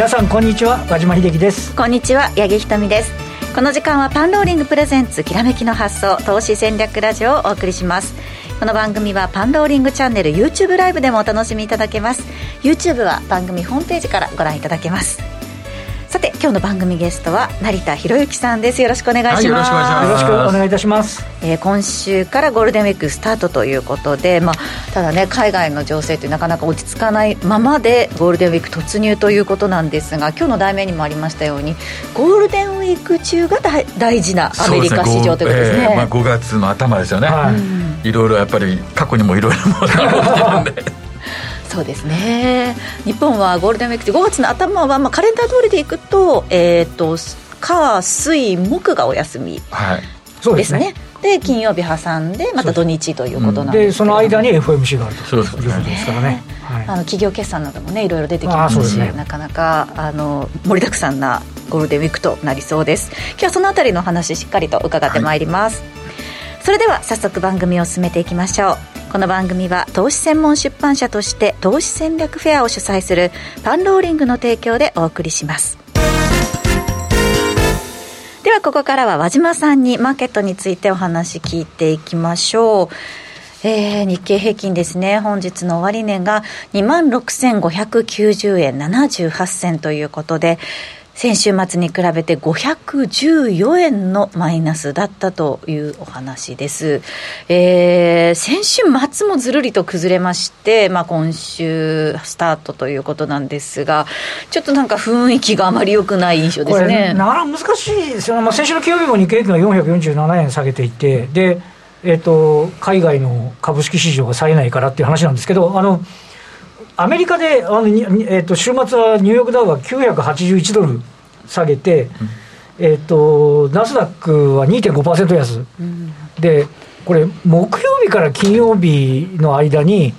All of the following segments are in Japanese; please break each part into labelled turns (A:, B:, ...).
A: 皆さんこんにちは。和島秀樹です。
B: こんにちは八木ひとみです。この時間はパンローリングプレゼンツきらめきの発想投資戦略ラジオをお送りします。この番組はパンローリングチャンネル YouTube ライブでもお楽しみいただけます。YouTube は番組ホームページからご覧いただけます。さて今日の番組ゲストは成田博之さんです。よろしくお願いします、はい、よろしくお願いします。
A: よろしくお願いいたします、
B: えー、今週からゴールデンウィークスタートということでまあただね海外の情勢ってなかなか落ち着かないままでゴールデンウィーク突入ということなんですが今日の題名にもありましたようにゴールデンウィーク中が大事なアメリカ市場ということですね、ねえー、まあ、
C: 5月の頭ですよね、はい、いろいろやっぱり過去にもいろいろものが起きてるんで
B: そうですね。日本はゴールデンウィーク5月の頭は、まあ、カレンダー通りでいくと,、えーと、火水木がお休みですね。はい。そうですね。で金曜日挟んでまた土日ということなんで
A: すその間に FMC があると。いうことですからね、
B: はい、あの企業決算などもねいろいろ出てきますし、ね、なかなかあの盛りだくさんなゴールデンウィークとなりそうです。今日はそのあたりの話しっかりと伺ってまいります、はい、それでは早速番組を進めていきましょうこの番組は投資専門出版社として投資戦略フェアを主催するパンローリングの提供でお送りします。ではここからは和島さんにマーケットについてお話聞いていきましょう。えー、日経平均ですね、本日の終値が2万6590円78銭ということで、先週末に比べて514円のマイナスだったというお話です。えー、先週末もずるりと崩れまして、まあ、今週スタートということなんですが、ちょっとなんか雰囲気があまり良くない印象ですね。
A: なかなか難しいですよね。まあ、先週の金曜日も日経平均が447円下げていて、で、えっ、ー、と、海外の株式市場が冴えないからっていう話なんですけど、あの、アメリカであの、えーと、週末はニューヨークダウが981ドル下げて、うん、えーと、ナスダックは2.5%安、うん、でこれ、木曜日から金曜日の間に、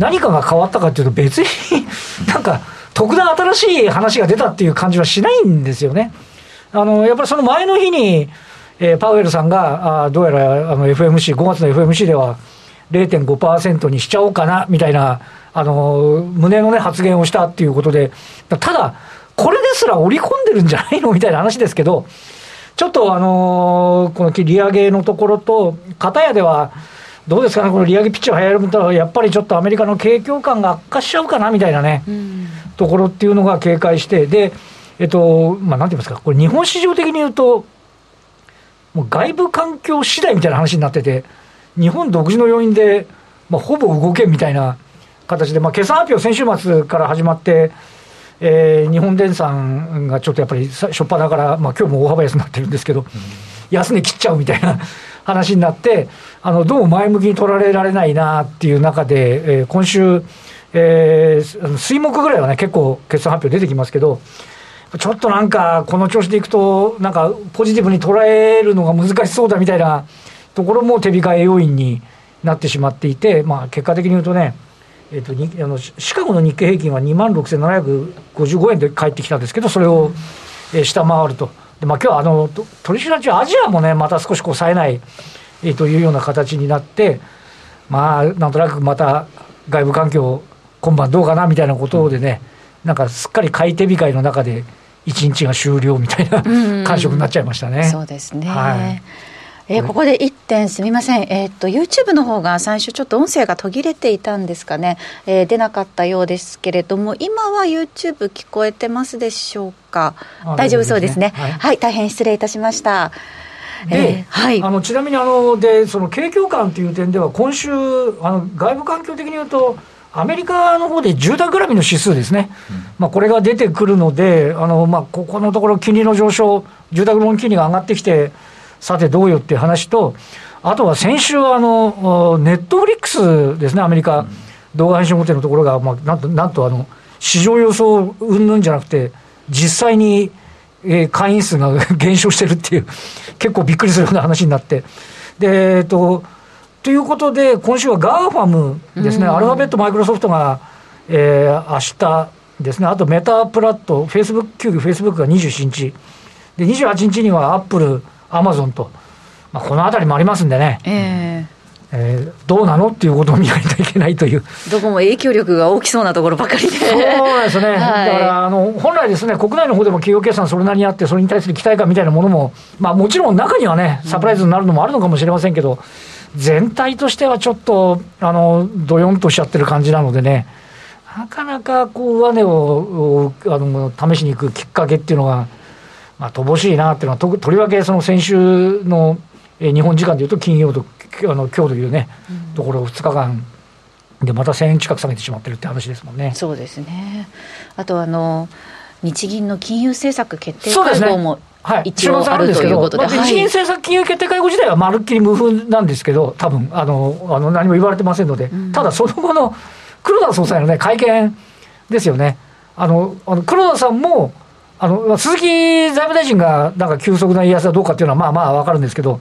A: 何かが変わったかというと、別に なんか、特段新しい話が出たっていう感じはしないんですよね。あのやっぱりその前の日に、えー、パウエルさんが、あどうやらあの FMC、5月の FMC では0.5%にしちゃおうかなみたいなあの、胸のね、発言をしたっていうことで、ただ、これですら織り込んでるんじゃないの？みたいな話ですけど、ちょっとあのこの利上げのところと、片やでは、どうですかね、この利上げピッチを流行ると、やっぱりちょっとアメリカの景況感が悪化しちゃうかなみたいなね、うん、ところっていうのが警戒して、で、えっと、まあ、なんて言いますか、これ、日本市場的に言うと、もう外部環境次第みたいな話になってて、日本独自の要因で、まあ、ほぼ動けみたいな形で、まあ、決算発表、先週末から始まって、えー、日本電産がちょっとやっぱりしょっぱなから、まあ今日も大幅安になってるんですけど、うん、安値切っちゃうみたいな 話になって、あのどうも前向きに取られられないなっていう中で、えー、今週、えー、水木ぐらいはね、結構決算発表出てきますけど、ちょっとなんか、この調子でいくと、なんかポジティブに捉えるのが難しそうだみたいなところも手控え要因になってしまっていて、まあ、結果的に言うとね、えーと、にあのシカゴの日経平均は2万6755円で帰ってきたんですけど、それを、えー、下回ると、でまあ今日あの取り調べ中、アジアもね、また少しこう冴えない、えー、というような形になって、まあ、なんとなくまた外部環境、今晩どうかなみたいなことでね、なんかすっかり買い手控えの中で、一日が終了みたいな感触になっちゃいましたね。
B: そうですね、はいえー、ここで1点すみません、えー、っと YouTube の方が最初ちょっと音声が途切れていたんですかね、えー、出なかったようですけれども今は YouTube 聞こえてますでしょうか？大丈夫そうですね、はい、はい、大変失礼いたしました。
A: で、えー、はい、あのちなみにあのでその景況感という点では今週あの外部環境的に言うとアメリカの方で住宅絡みの指数ですね、うん、まあ、これが出てくるので、あのまあ、ここのところ、金利の上昇、住宅ローン金利が上がってきて、さてどうよっていう話と、あとは先週はあの、ネットフリックスですね、アメリカ、動画配信大手のところが、まあ、なんとなんとあの市場予想うんぬんじゃなくて、実際に、えー、会員数が 減少してるっていう、結構びっくりするような話になって。でえっとということで、今週は GAFAM ですね、アルファベット、マイクロソフトが、えー、明日ですね、あとメタプラット、フェイスブック、急遽フェイスブックが27日、で28日にはアップル、アマゾンと、まあ、このあたりもありますんでね、ええー、どうなのっていうことを見ないといけないという。
B: どこも影響力が大きそうなところばかりで。そう
A: ですね。はい、だからあの本来ですね国内の方でも企業決算それなりにあってそれに対する期待感みたいなものもまあもちろん中にはねサプライズになるのもあるのかもしれませんけど、うん、全体としてはちょっとあのどよんとしちゃってる感じなのでね。なかなかこう上値をあの試しに行くきっかけっていうのが、まあ、乏しいなっていうのはと、とりわけその先週の、え日本時間でいうと金曜とあの今日というね、うん、ところ2日間でまた1000円近く下げてしまってるって話ですもんね。
B: そうですね。あとあの日銀の金融政策決定会合も、はい、一応あるということで、
A: 日銀政策金融決定会合自体はまるっきり無風なんですけど、多分あのあの何も言われてませんので、うん、ただその後の黒田総裁のね、会見ですよね。あの、あの黒田さんも、あの、鈴木財務大臣がなんか急速な円安はどうかっていうのはまあまあわかるんですけど、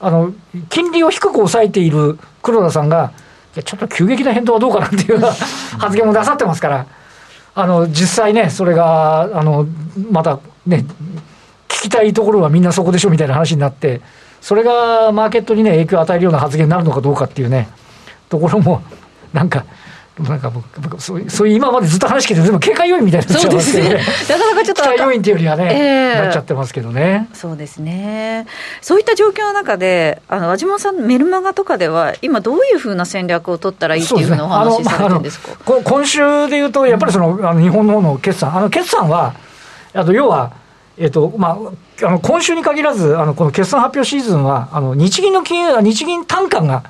A: あの、金利を低く抑えている黒田さんが、いや、ちょっと急激な変動はどうかなっていう 発言も出さってますから、あの、実際ね、それが、あの、またね、聞きたいところはみんなそこでしょみたいな話になって、それがマーケットにね、影響を与えるような発言になるのかどうかっていうね、ところも、なんか、なんか僕そうそういう今までずっと話聞いて、でも警戒要因みたいになっちゃいますけどね、ね。なかなかちょっと期待要因っていうよりはね、えー、なっちゃってますけどね。
B: そうですね、そういった状況の中で、あの和島さん、メルマガとかでは、今、どういうふうな戦略を取ったらいいっていうふうなお話されてるんですか、ね
A: まあ、今週でいうと、やっぱりその、あの日本の方の決算、あの決算は、あと要は、えっとまあ、あの今週に限らず、あのこの決算発表シーズンは、あの日銀の金融、日銀単価が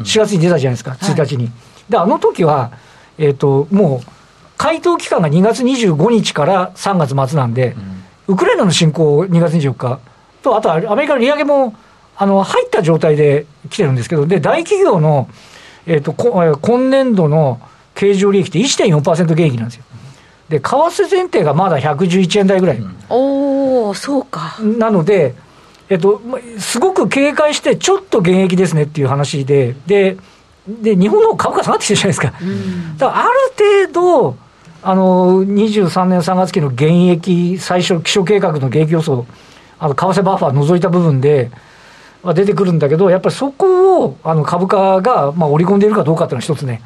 A: 4月に出たじゃないですか、うん、1日に。はいで、あの時は、えっ、ー、と、もう、回答期間が2月25日から3月末なんで、うん、ウクライナの侵攻2月24日と、あとアメリカの利上げも、あの、入った状態で来てるんですけど、で、大企業の、えっ、ー、と、今年度の経常利益って1.4%減益なんですよ。で、為替前提がまだ111円台ぐらい。うん、
B: おおそうか。
A: なので、えっと、すごく警戒して、ちょっと減益ですねっていう話で、で、で、日本の株価下がってきてるじゃないですか。うん、だからある程度、あの、23年3月期の減益、最初、気象計画の減益予想、あの、為替バッファー除いた部分で、は出てくるんだけど、やっぱりそこを、あの、株価が、まあ、織り込んでいるかどうかっていうのは一つね、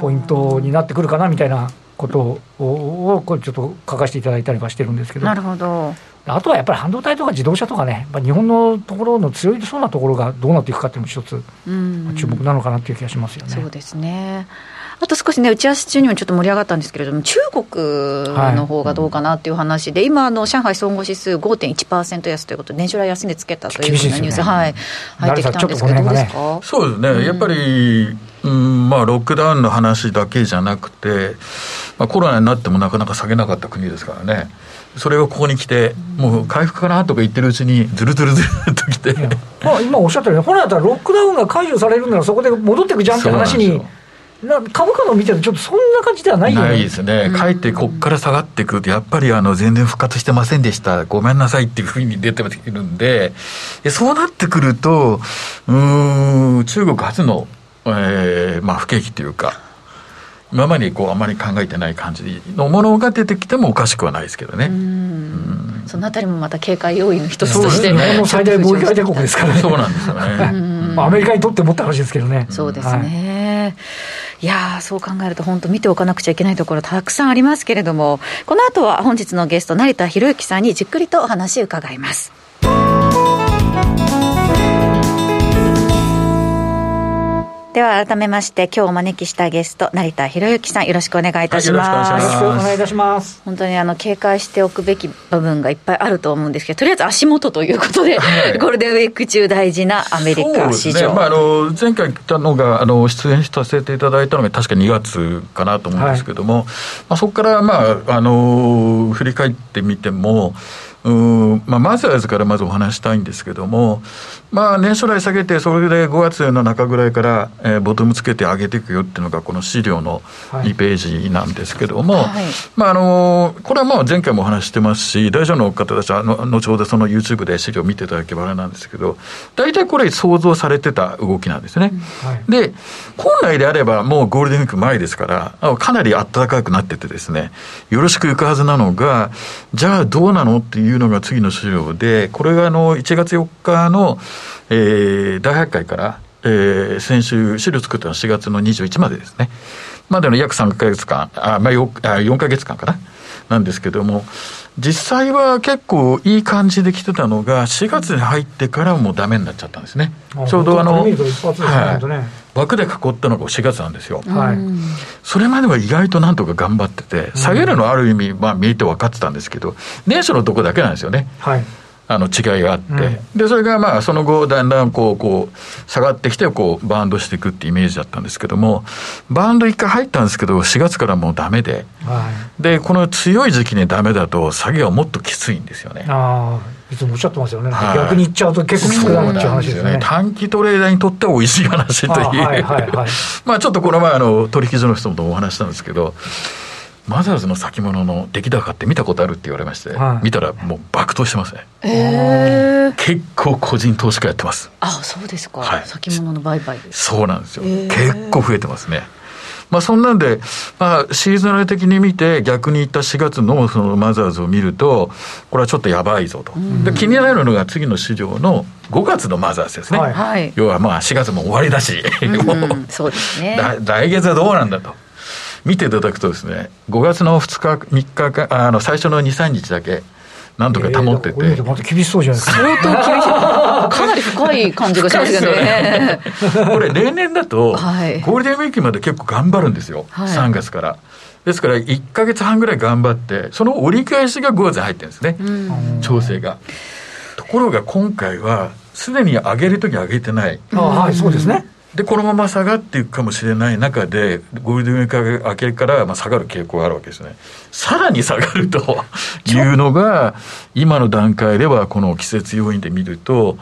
A: ポイントになってくるかな、みたいなことを、これちょっと書かせていただいたりはしてるんですけど。
B: なるほど。
A: あとはやっぱり半導体とか自動車とかね、日本のところの強いそうなところがどうなっていくかっていうのも一つ、注目なのかなっていう気がしますよね。
B: そうですね。あと少しね、打ち合わせ中にもちょっと盛り上がったんですけれども、中国の方がどうかなっていう話で、はい、今、の上海総合指数5.1%安ということで、年初来安値つけたというようなニュース、ね、はい、入ってきたんですけど、どうですか？
C: そうですね、うん、やっぱり、うんまあ、ロックダウンの話だけじゃなくて、まあ、コロナになってもなかなか下げなかった国ですからね。それをここに来て、もう回復かなとか言ってるうちに、ずるずるずるっと来て、
A: まあ、今おっしゃったように、本来だったらロックダウンが解除されるなら、そこで戻っていくじゃんって話に。株価の見てると、ちょっとそんな感じではないよ
C: ね。ないですね、かえってここから下がってくると、やっぱりあの全然復活してませんでした、ごめんなさいっていうふうに出てるんで、そうなってくると、うん、中国初の、えーまあ、不景気というか、今までこうあまり考えてない感じのものが出てきてもおかしくはないですけどね。
B: そのあたりもまた警戒要因の一つとして、日
A: 本の最大貿易相手国ですからね。
C: そうなんですよね。
A: まあ、アメリカにとってもって話ですけどね。
B: そうですね。はい、いやそう考えると本当見ておかなくちゃいけないところたくさんありますけれども、この後は本日のゲスト成田博之さんにじっくりとお話伺います。では改めまして今日お招きしたゲスト成田博之さんよろしくお願いいたします、
A: はい、よろしくお願いいたします。
B: 本当にあの警戒しておくべき部分がいっぱいあると思うんですけどとりあえず足元ということで、はい、ゴールデンウィーク中大事なアメリカ市場、
C: ねまあ、あの前回来たのがあの出演させていただいたのが確か2月かなと思うんですけども、はい、まあ、そこからまああの振り返ってみてもうんまあ、まずはですからまずお話したいんですけども、まあ、年初来下げて、それで5月の中ぐらいから、えー、ボトムつけて上げていくよっていうのが、この資料の2ページなんですけども、はい、まああのこれはまあ前回もお話してますし、大丈夫の方たちはの後ほどその YouTube で資料を見ていただければあれなんですけど、大体これ、想像されてた動きなんですね。はい、で、本来であれば、もうゴールデンウィーク前ですから、かなり暖かくなっててですね、よろしくいくはずなのが、じゃあどうなのっていうのが次の資料で、これがあの1月4日の、えー、大発会から、ええー、先週、資料作ったのは4月の21までですね。までの約3か月間、あ、まあ4、4か月間かな。なんですけども、実際は結構いい感じで来てたのが、4月に入ってからもうダメになっちゃったんですね。ちょうどあの、はい、枠で囲ったのが4月なんですよ。はい。それまでは意外となんとか頑張ってて、下げるのはある意味、まあ見えて分かってたんですけど、年初のとこだけなんですよね。はい。あの違いがあって、うん、でそれがまあその後だんだんこうこう下がってきてこうバウンドしていくってイメージだったんですけどもバウンド一回入ったんですけど4月からもうダメで、はい、でこの強い時期にダメだと下げはもっときついんですよね。
A: ああいつもおっしゃってますよね、はい、逆にいっちゃうと結構きつくなるっていう話ですね。
C: 短期トレーダーにとっては美味しい話という、はいはいはい、まあちょっとこの前あの取引所の人とお話したんですけどマザーズの先物の出来高って見たことあるって言われまして、はい、見たらもう爆投してますね、えー、結構個人投資家やってます。
B: あそうですか、はい、先物の売買です。
C: そうなんですよ、えー、結構増えてますね。まあそんなんで、まあシーズナル的に見て逆に言った4月のそのマザーズを見ると、これはちょっとやばいぞと。で気になるのが次の市場の5月のマザーズですね。はい、要はまあ4月も終わりだし、
B: うん、そうですね。
C: 来月はどうなんだと。見ていただくとですね、5月の2日、3日か、あの最初の2、3日だけ、なんとか保ってて、え
A: ー、また厳しそうじゃないですか。
B: 相当厳しい。かなり深い感じがしますよね。
C: これ、例年だと、ゴールデンウィークまで結構頑張るんですよ、はい、3月から。ですから、1か月半ぐらい頑張って、その折り返しが5月に入ってるんですね、調整が。ところが今回は、すでに上げるとき上げてない。
A: あはい、そうですね。
C: で、このまま下がっていくかもしれない中で、ゴールデンウィーク明けからまあ下がる傾向があるわけですね。さらに下がるというのが、今の段階ではこの季節要因で見ると、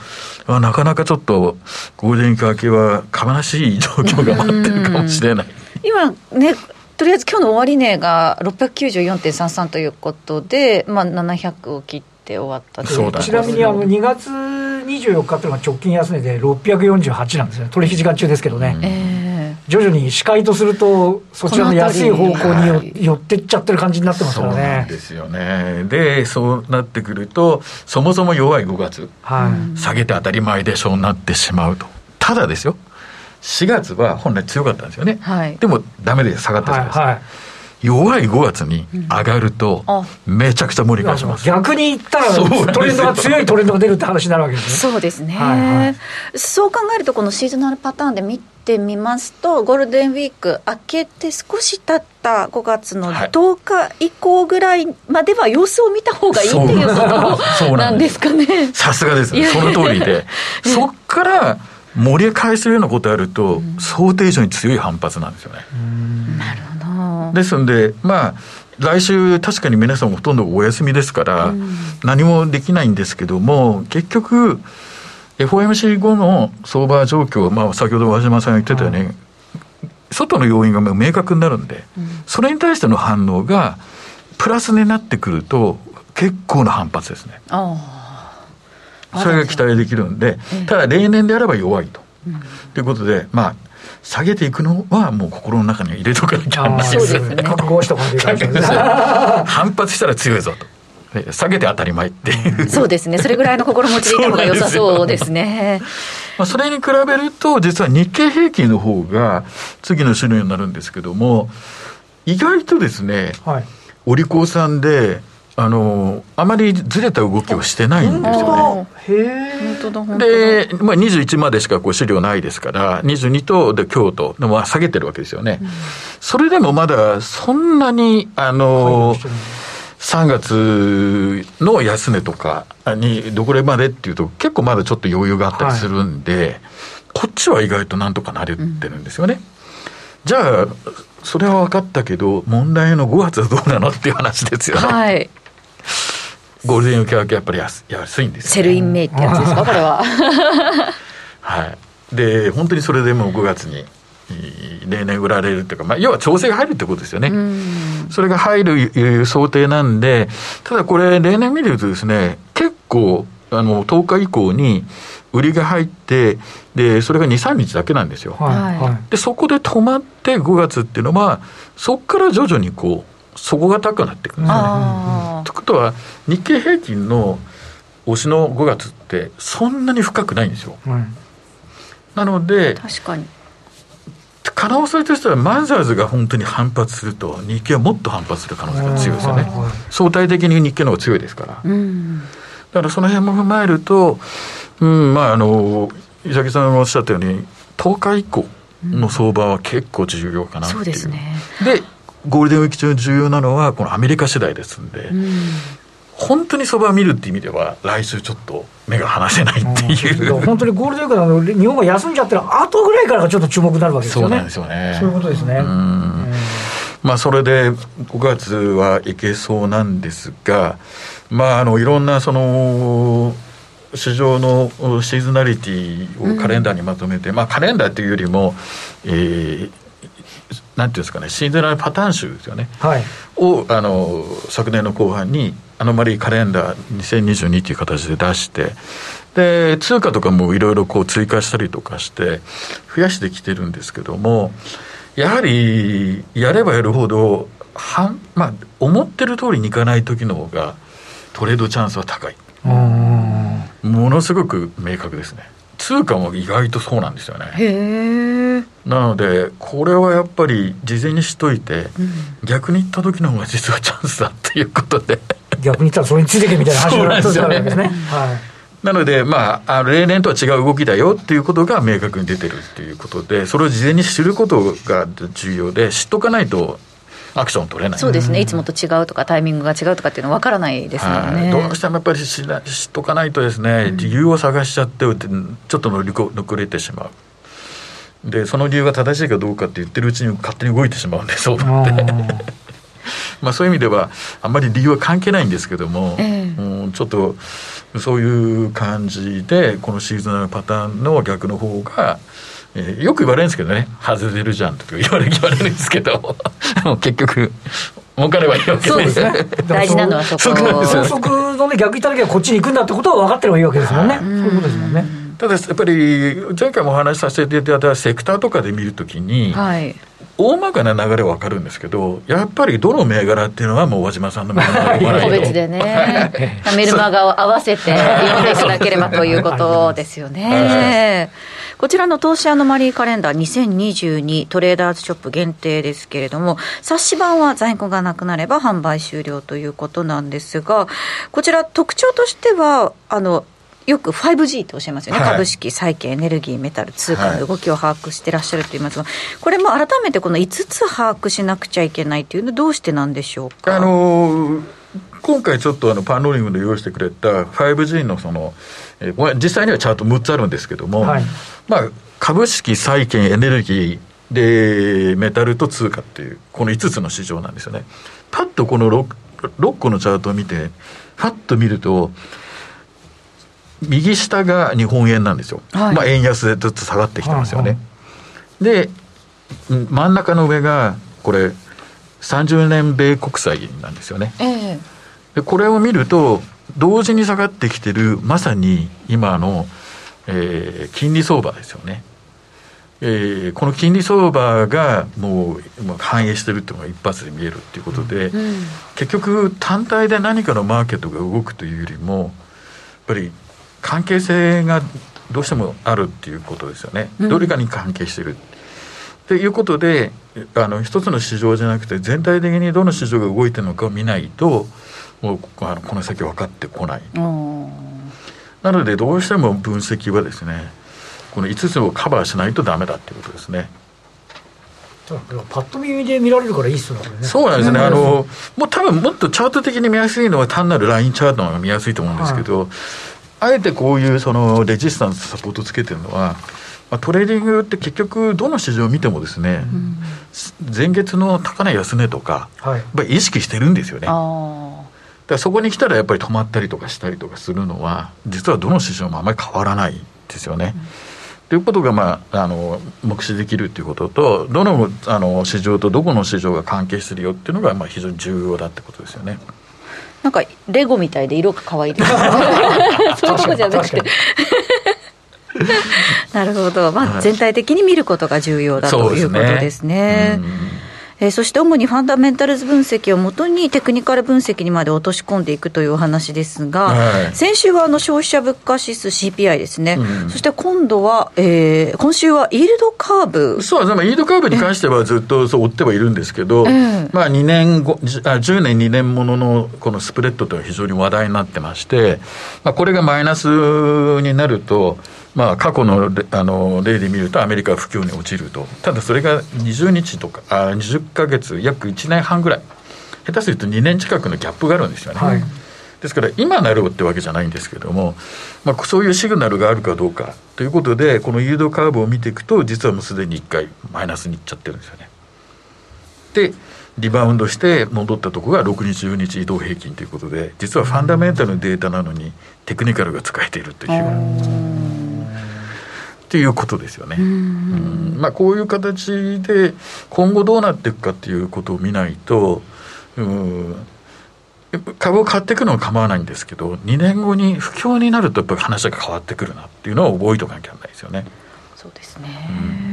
C: なかなかちょっとゴールデンウィーク明けは悲しい状況が待ってるかもしれない。
B: 今ねとりあえず今日の終値が694.33ということで、まあ、700を切って終わった
A: ちなみにあの2月24日というのが直近安値で648なんですね、取引時間中ですけどね、えー、徐々に視界とすると、そちらの安い方向に寄ってっちゃってる感じになってますからね。そうなん
C: ですよね。で、そうなってくると、そもそも弱い5月、はい、下げて当たり前でしょうなってしまうと。ただですよ、4月は本来強かったんですよね。はい、でも、だめで下がったじゃないですか。はいはい弱い5月に上がると、めちゃくちゃ盛り返します、
A: 逆に言ったら、トレンドが強いトレンドが出るって話になるわけですね。
B: そうですね、はいはい、そう考えると、このシーズナルパターンで見てみますと、ゴールデンウィーク明けて少し経った5月の10日以降ぐらいまでは様子を見た方がいいっていうことなんです。かね。
C: さすがです、ね、その通りで、そっから盛り返すようなことやると、想定以上に強い反発なんですよね。
B: なるほど
C: ですんで、まあ、来週、確かに皆さんほとんどお休みですから、何もできないんですけども、結局、FOMC 後の相場状況、まあ、先ほど和島さんが言ってたように、外の要因が明確になるんで、それに対しての反応が、プラスになってくると、結構な反発ですね。それが期待できるんで、ただ例年であれば弱いと。ということで、まあ、下げていくのはもう心の中に入れとかなきゃな
A: いですね。覚悟しとかなきゃいけない
C: 反発したら強いぞと。下げて当たり前っていう、
B: そうですね、それぐらいの心持ちでいた方が良さそうですね。
C: まあそれに比べると、実は日経平均の方が次の種類になるん。ですけども、意外とですね、はい、お利口さん。で、あのあまりずれた動きをしてないん。ですよね。で、まあ、21までしかこう資料ないですから、22とで京都でも下げてるわけですよね。うん、それでもまだそんなに、あの、3月の安値とかにどこれまでっていうと、結構まだちょっと余裕があったりするんで、はい、こっちは意外となんとかなれてるんですよね。うん、じゃあ、それは分かったけど、問題の5月はどうなのっていう話ですよね。はいゴールデンウィーク明けやっぱり安安いんです、
B: ね、 Sell in May ってやつですか？これは。
C: はい。で本当にそれでもう5月に例年売られるっていうか、まあ、要は調整が入るってことですよね。それが入る想定なんで、ただこれ、例年見るとですね、結構、あの、10日以降に売りが入って、で、それが2、3日だけなんですよ。はい、で、そこで止まって5月っていうのは、そこから徐々にこう、底が高くなっていくんですよね。ということは日経平均の押しの5月ってそんなに深くないんですよ。なので
B: 確かに。
C: 可能性としてはマザーズが本当に反発すると日経はもっと反発する可能性が強いですよね、相対的に日経の方が強いですから、うん、だからその辺も踏まえると、うんまあ、あの伊崎さんがおっしゃったように10日以降の相場は結構重要かなっていう、うん、そうですね。でゴールデンウィーク中重要なのはこのアメリカ次第ですんで、うん、本当に相場を見るって意味では来週ちょっと目が離せないっていう、
A: うん、本当にゴールデンウィークの日本が休んじゃったら後ぐらいからがちょっと注目になるわけですよね。
C: そうなんですよね。
A: そういうことですね。
C: まあそれで5月はいけそうなんですがまああのいろんなその市場のシーズナリティをカレンダーにまとめて、うん、まあカレンダーっていうよりも、えー、なんていうんですかね、シーズナルパターン集ですよね、はい、をあの昨年の後半に、アノマリーカレンダー2022という形で出して、で通貨とかもいろいろこう追加したりとかして、増やしてきてるんですけども、やはりやればやるほど、はんまあ、思ってる通りにいかない時の方が、トレードチャンスは高い。ものすごく明確ですね。通貨も意外とそうなんですよね。なのでこれはやっぱり事前にしといて、うん、逆に言った時の方が実はチャンスだっていうことで。
A: 逆に言ったらそれについてけみたいな 話になるんですね。はい。
C: なので、まあ、例年とは違う動きだよっていうことが明確に出てるっていうことで、それを事前に知ることが重要で、知っとかないとアクション取れない。
B: そうですね、いつもと違うとか、タイミングが違うとかっていうのは分からないですもんね。
C: どうしてもやっぱり知っとかないとですね、理由を探しちゃって、ちょっと乗り遅れてしまう。で、その理由が正しいかどうかって言ってるうちに勝手に動いてしまうんで、そうって。まあそういう意味では、あんまり理由は関係ないんですけども、えー、うん、ちょっとそういう感じで、このシーズンのパターンの逆の方が、えー、よく言われるんですけどね、外れるじゃんとか言われ言われるんですけど、結局、儲かればいいわけ
B: そうですね。大事なのはそこ。
A: 高速のね、逆行った時はこっちに行くんだってことは分かってればいいわけですもんね。そういうことですもんね。
C: ただやっぱり前回もお話しさせていただいたセクターとかで見るときに、はい、大まかな流れは分かるんですけど、やっぱりどの銘柄っていうのは、もう和島さんの銘柄
B: 個別でね、メルマガを合わせて読んでいただければということですよね。こちらの投資アノマリーカレンダー2022トレーダーズショップ限定ですけれども、冊子版は在庫がなくなれば販売終了ということなんですが、こちら特徴としては、あの、よく 5G とおっしゃいますよね、はい、株式、債券、エネルギー、メタル、通貨の動きを把握してらっしゃると言いますが、これも改めてこの5つ把握しなくちゃいけないというのは、どうしてなんでしょうか？
C: あのー今回ちょっとあのパンローリングで用意してくれた 5G のその、えー、実際にはチャート6つあるんですけども、はい、まあ、株式、債券、エネルギー、で、メタルと通貨っていう、この5つの市場なんですよね。パッとこの 6, 6個のチャートを見て、パッと見ると、右下が日本円なんですよ。はい、まあ、円安でずっと下がってきてますよね。はいはい、で、真ん中の上が、これ、30年米国債なんですよね。えーでこれを見ると同時に下がってきてるまさに今の、えー、金利相場ですよね。えー、この金利相場がもう反映してるっていうのが一発で見えるっていうことで、うん、結局単体で何かのマーケットが動くというよりもやっぱり関係性がどうしてもあるっていうことですよね、うん、どれかに関係してるっていうことであの一つの市場じゃなくて全体的にどの市場が動いてるのかを見ないともうあのこの先分かってこない。なのでどうしても分析はですねこの5つをカバーしないとダメだっていうことですね。
A: パッと見で見られるからいいっすよね。
C: そうなんですね。あの、もう多分もっとチャート的に見やすいのは単なるラインチャートの方が見やすいと思うんですけど、はい、あえてこういうそのレジスタンスサポートつけてるのは、まあ、トレーディングって結局どの市場を見てもですね、うん、前月の高値安値とか、はい、やっぱり意識してるんですよね。だそこに来たらやっぱり止まったりとかしたりとかするのは実はどの市場もあまり変わらないですよね。ということが、まあ、あの目視できるということとどのあの市場とどこの市場が関係してるよっていうのが、まあ、非常に重要だってことですよね。
B: なんかレゴみたいで色が可愛いですね。そういうことじゃなくて。なるほど、まあ、全体的に見ることが重要だということですね。えー、そして主にファンダメンタルズ分析をもとにテクニカル分析にまで落とし込んでいくというお話ですが、はい、先週はあの消費者物価指数 CPI ですね、うん、そして今度は、えー、今週はイールドカーブ。
C: そうですね、イールドカーブに関してはずっとそう追ってはいるんですけど、えー、まあ、2年後あ10年、2年もののこのスプレッドというのは非常に話題になってまして、まあ、これがマイナスになると、まあ、過去のあの例で見ると、アメリカは不況に落ちると、ただそれが20日とか、あ20か月、約1年半ぐらい、下手すると2年近くのギャップがあるんですよね。はいですから今なるってわけじゃないんですけども、まあ、そういうシグナルがあるかどうかということでこのユードカーブを見ていくと実はもうすでに1回マイナスにいっちゃってるんですよね。でリバウンドして戻ったところが6日10日移動平均ということで実はファンダメンタルのデータなのにテクニカルが使えているという。っていうことですよね。うん。まあ、こういう形で今後どうなっていくかっていうことを見ないと、うん。株を買っていくのは構わないんですけど、2年後に不況になると、やっぱり話が変わってくるなっていうのは覚えておかなきゃならないですよね。
B: そうですね、うん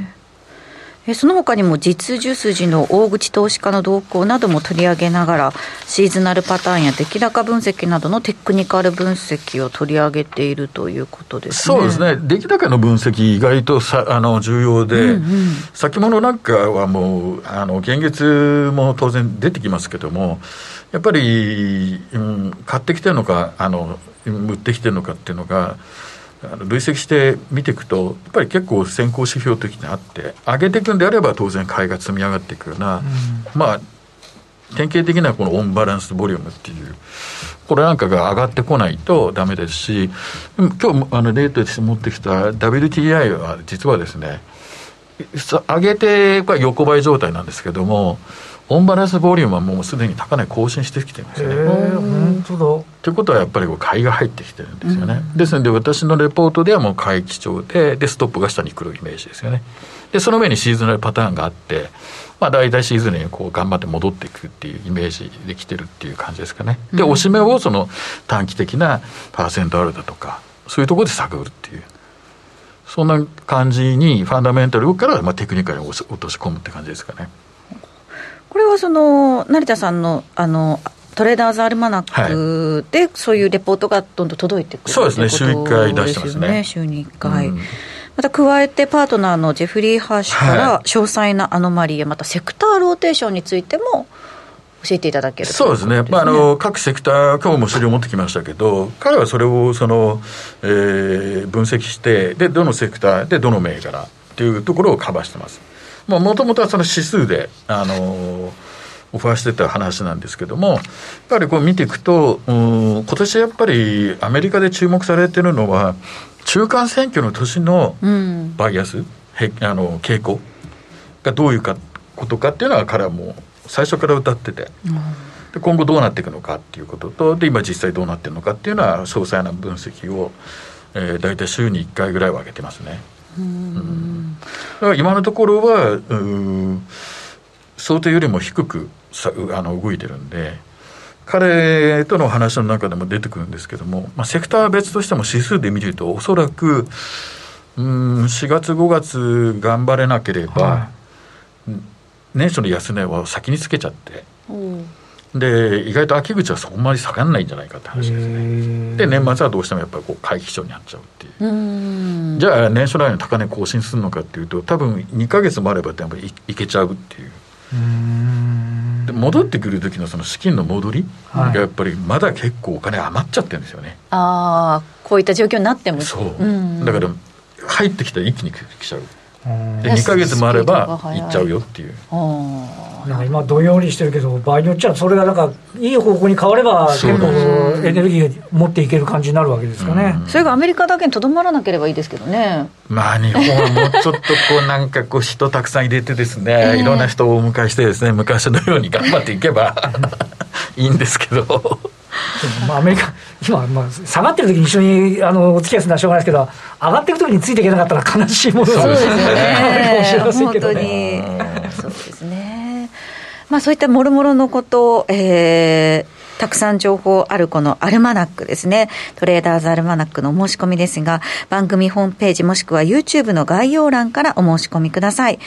B: えその他にも実需筋の大口投資家の動向なども取り上げながらシーズナルパターンや出来高分析などのテクニカル分析を取り上げているということです
C: ね。そうですね出来高の分析意外とさあの重要で、うんうん、先物なんかはもうあの現月も当然出てきますけどもやっぱり、うん、買ってきてるのかあの売ってきてるのかっていうのが累積して見ていくとやっぱり結構先行指標的にあって上げていくんであれば当然買いが積み上がっていくような、うん、まあ典型的なこのオンバランスボリュームっていうこれなんかが上がってこないとダメですし今日あの例として持ってきた WTI は実はですね上げて横ばい状態なんですけどもオンバランスボリュームはもうすでに高値更新してきてるんですよね。本当だということはやっぱり買いが入ってきてるんですよね。うん、ですので私のレポートではもう買い基調ででストップが下に来るイメージですよね。でその上にシーズナルパターンがあって、まあ、大体シーズンにこう頑張って戻っていくっていうイメージできてるっていう感じですかね。で、おしめをその短期的なパーセントあるだとかそういうところで探るっていう。そんな感じにファンダメンタルからまあテクニカルに落とし込むって感じですかね。
B: これはその成田さんのあのトレーダーズアルマナックで、そういうレポートがどんどん届いてくる
C: そうですね、週1回出してますね。
B: 週に1回。うん。また加えてパートナーのジェフリー・ハーシュから詳細なアノマリーやまたセクターローテーションについても教えていただける
C: そうですね、まあ、あの各セクター、今日も資料持ってきましたけど、彼はそれをその、えー、分析して、でどのセクターでどの銘柄っていうところをカバーしてます。もともとはその指数で、あのオファーしてた話なんですけども、やっぱりこう見ていくと、うん、今年やっぱりアメリカで注目されてるのは、中間選挙の年のバイアス、うん、あの傾向がどういうかことかっていうのは彼はもう最初から歌ってて、うん、で今後どうなっていくのかっていうこととで今実際どうなってるのかっていうのは詳細な分析を、えー、大体週に1回ぐらいは上げてますね。うん。だから今のところは想定よりも低くさあの動いてるんで彼との話の中でも出てくるんですけども、まあ、セクターは別としても指数で見るとおそらくうん4月5月頑張れなければ、はい、年初の安値を先につけちゃって。うん。で意外と秋口はそこまで下がらないんじゃないかって話ですね。で年末はどうしてもやっぱりこう回帰症になっちゃうっていう。じゃあ年初来の高値更新するのかっていうと多分2か月もあればやっぱりいけちゃうっていうで戻ってくる時のその資金の戻りがやっぱりまだ結構お金余っちゃってるんですよね、はい、
B: ああこういった状況になっても。
C: そう。だから入ってきたら一気に来ちゃうで2か月もあれば行っちゃうよっていう。
A: なんか今どんよりしてるけど場合によっちゃそれがなんかいい方向に変われば結構エネルギー持っていける感じになるわけですかね、
B: それがアメリカだけにとどまらなければいいですけどね
C: まあ日本はもうちょっとこうなんかこう人たくさん入れてですね、えー、いろんな人をお迎えしてですね昔のように頑張っていけば いいんですけど
A: まあ、アメリカ、今、まあ、下がってる時に一緒にあのお付き合いするのはしょうがないですけど、上がっていく時についていけなかったら 悲しいものが
B: そうですね、本当に、そうですね。まあ、そういったもろもろのことを、えー、たくさん情報あるこのアルマナックですね。トレーダーズアルマナックの申し込みですが、番組ホームページもしくは YouTube の概要欄からお申し込みください。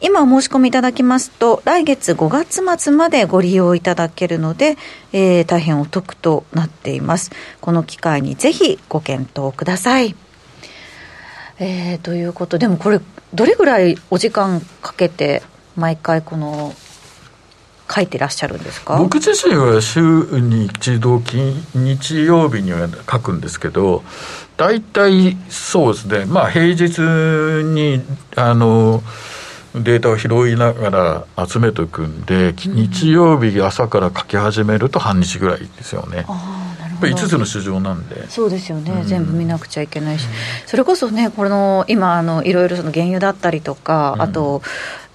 B: 今お申し込みいただきますと、来月5月末までご利用いただけるので、えー、大変お得となっています。この機会にぜひご検討ください。えー、ということでもこれどれぐらいお時間かけて毎回この書いてらっしゃるんですか？
C: 僕自身は週に一度日曜日には書くんですけど大体そうですねまあ平日にあのデータを拾いながら集めておくんで、うん、日曜日朝から書き始めると半日ぐらいですよね。ぱり5つの市場なんで。
B: そうですよね、うん、全部見なくちゃいけないし、うん、それこそねこの今あのいろいろその原油だったりとか、あと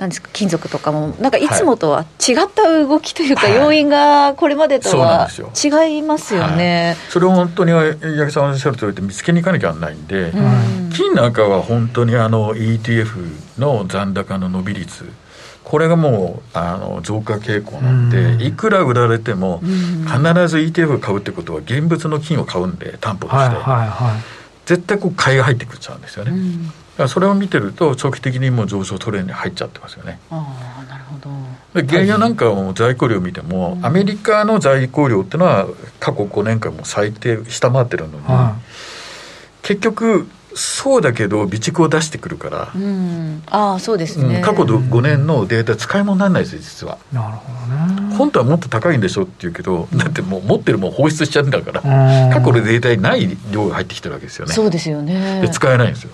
B: なんですか金属とかもなんかいつもとは違った動きというか、要因がこれまでとは違いますよね、
C: はい、それを本当に八木さんおっしゃるとおり見つけに行かなきゃならないんで、うん、金なんかは本当にあの ETF の残高の伸び率これがもうあの増加傾向なんで、いくら売られても、必ず ETF を買うってことは、現物の金を買うんで、担保として、絶対こう買いが入ってくっちゃうんですよね。うん、それを見てると、長期的にも上昇トレンドに入っちゃってますよね。
B: あなるほど。
C: 原油なんかも在庫量見ても、アメリカの在庫量っていうのは、過去5年間も最低、下回ってるのに、結局、そうだけど備蓄を出してくるから、
B: うん、ああそうですね、
C: うん、過去5年のデータ使い物にならないですよ実は。
A: なるほどね。
C: 本当はもっと高いんでしょって言うけど、だってもう持ってるもん放出しちゃうんだから、過去のデータにない量が入ってきてるわけですよね。
B: そうですよね。
C: で使えないんですよ。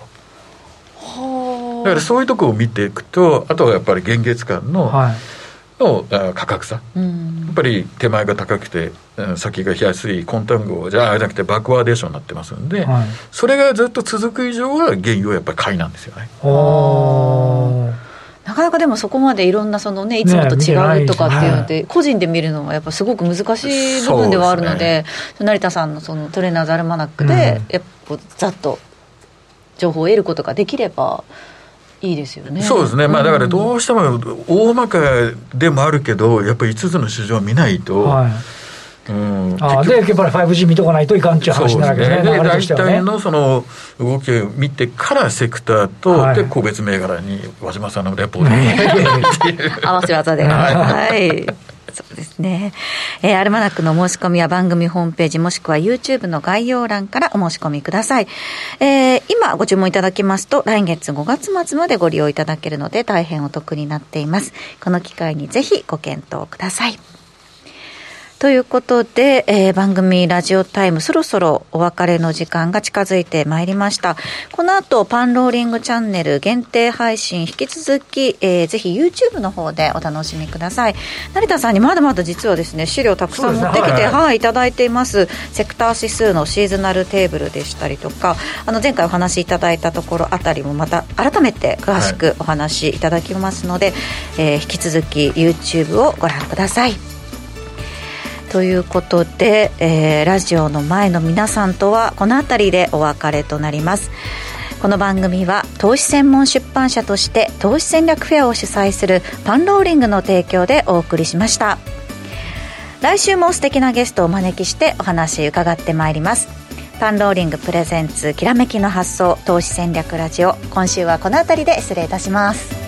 C: だからそういうところを見ていくとあとはやっぱり現月間の、はいの価格差、うん、やっぱり手前が高くて先が安いコンタングじゃなくてバックワーデーションになってますんで、はい、それがずっと続く以上は原油はやっぱり買いなんですよね。
B: なかなかでもそこまでいろんなそのねいつもと違うとかっていうので、個人で見るのはやっぱすごく難しい部分ではあるので、でね、成田さんのそのトレーナーズアルマナックで、やっぱざっと情報を得ることができれば。いいですよね。
C: そうですね、まあ、だからどうしても大まかでもあるけど、やっぱり5つの市場を見ないと。はい。
A: うん、あで、やっぱり 5G 見とかないといかんっちゅう話なわけですね、で、ね、
C: 大体のその動きを見てからセクターと、はい、で個別銘柄に和島さんのレポー
B: ト 合わせ技で。はいそうですね。えー、アルマナックの申し込みは番組ホームページもしくは YouTube の概要欄からお申し込みください。えー、今ご注文いただきますと来月5月末までご利用いただけるので大変お得になっています。この機会にぜひご検討ください。ということで、えー、番組ラジオタイムそろそろお別れの時間が近づいてまいりました。この後パンローリングチャンネル限定配信引き続き、えー、ぜひ YouTube の方でお楽しみください。成田さんにまだまだ実はですね、資料たくさん持ってきて、ね、はい、はい、いただいています。セクター指数のシーズナルテーブルでしたりとか、あの前回お話しいただいたところあたりもまた改めて詳しくお話しいただきますので、はい、えー、引き続き YouTube をご覧ください。ということで、えー、ラジオの前の皆さんとはこの辺りでお別れとなります。この番組は投資専門出版社として投資戦略フェアを主催するパンローリングの提供でお送りしました。来週も素敵なゲストをお招きしてお話伺ってまいります。パンローリングプレゼンツきらめきの発想投資戦略ラジオ。今週はこの辺りで失礼いたします。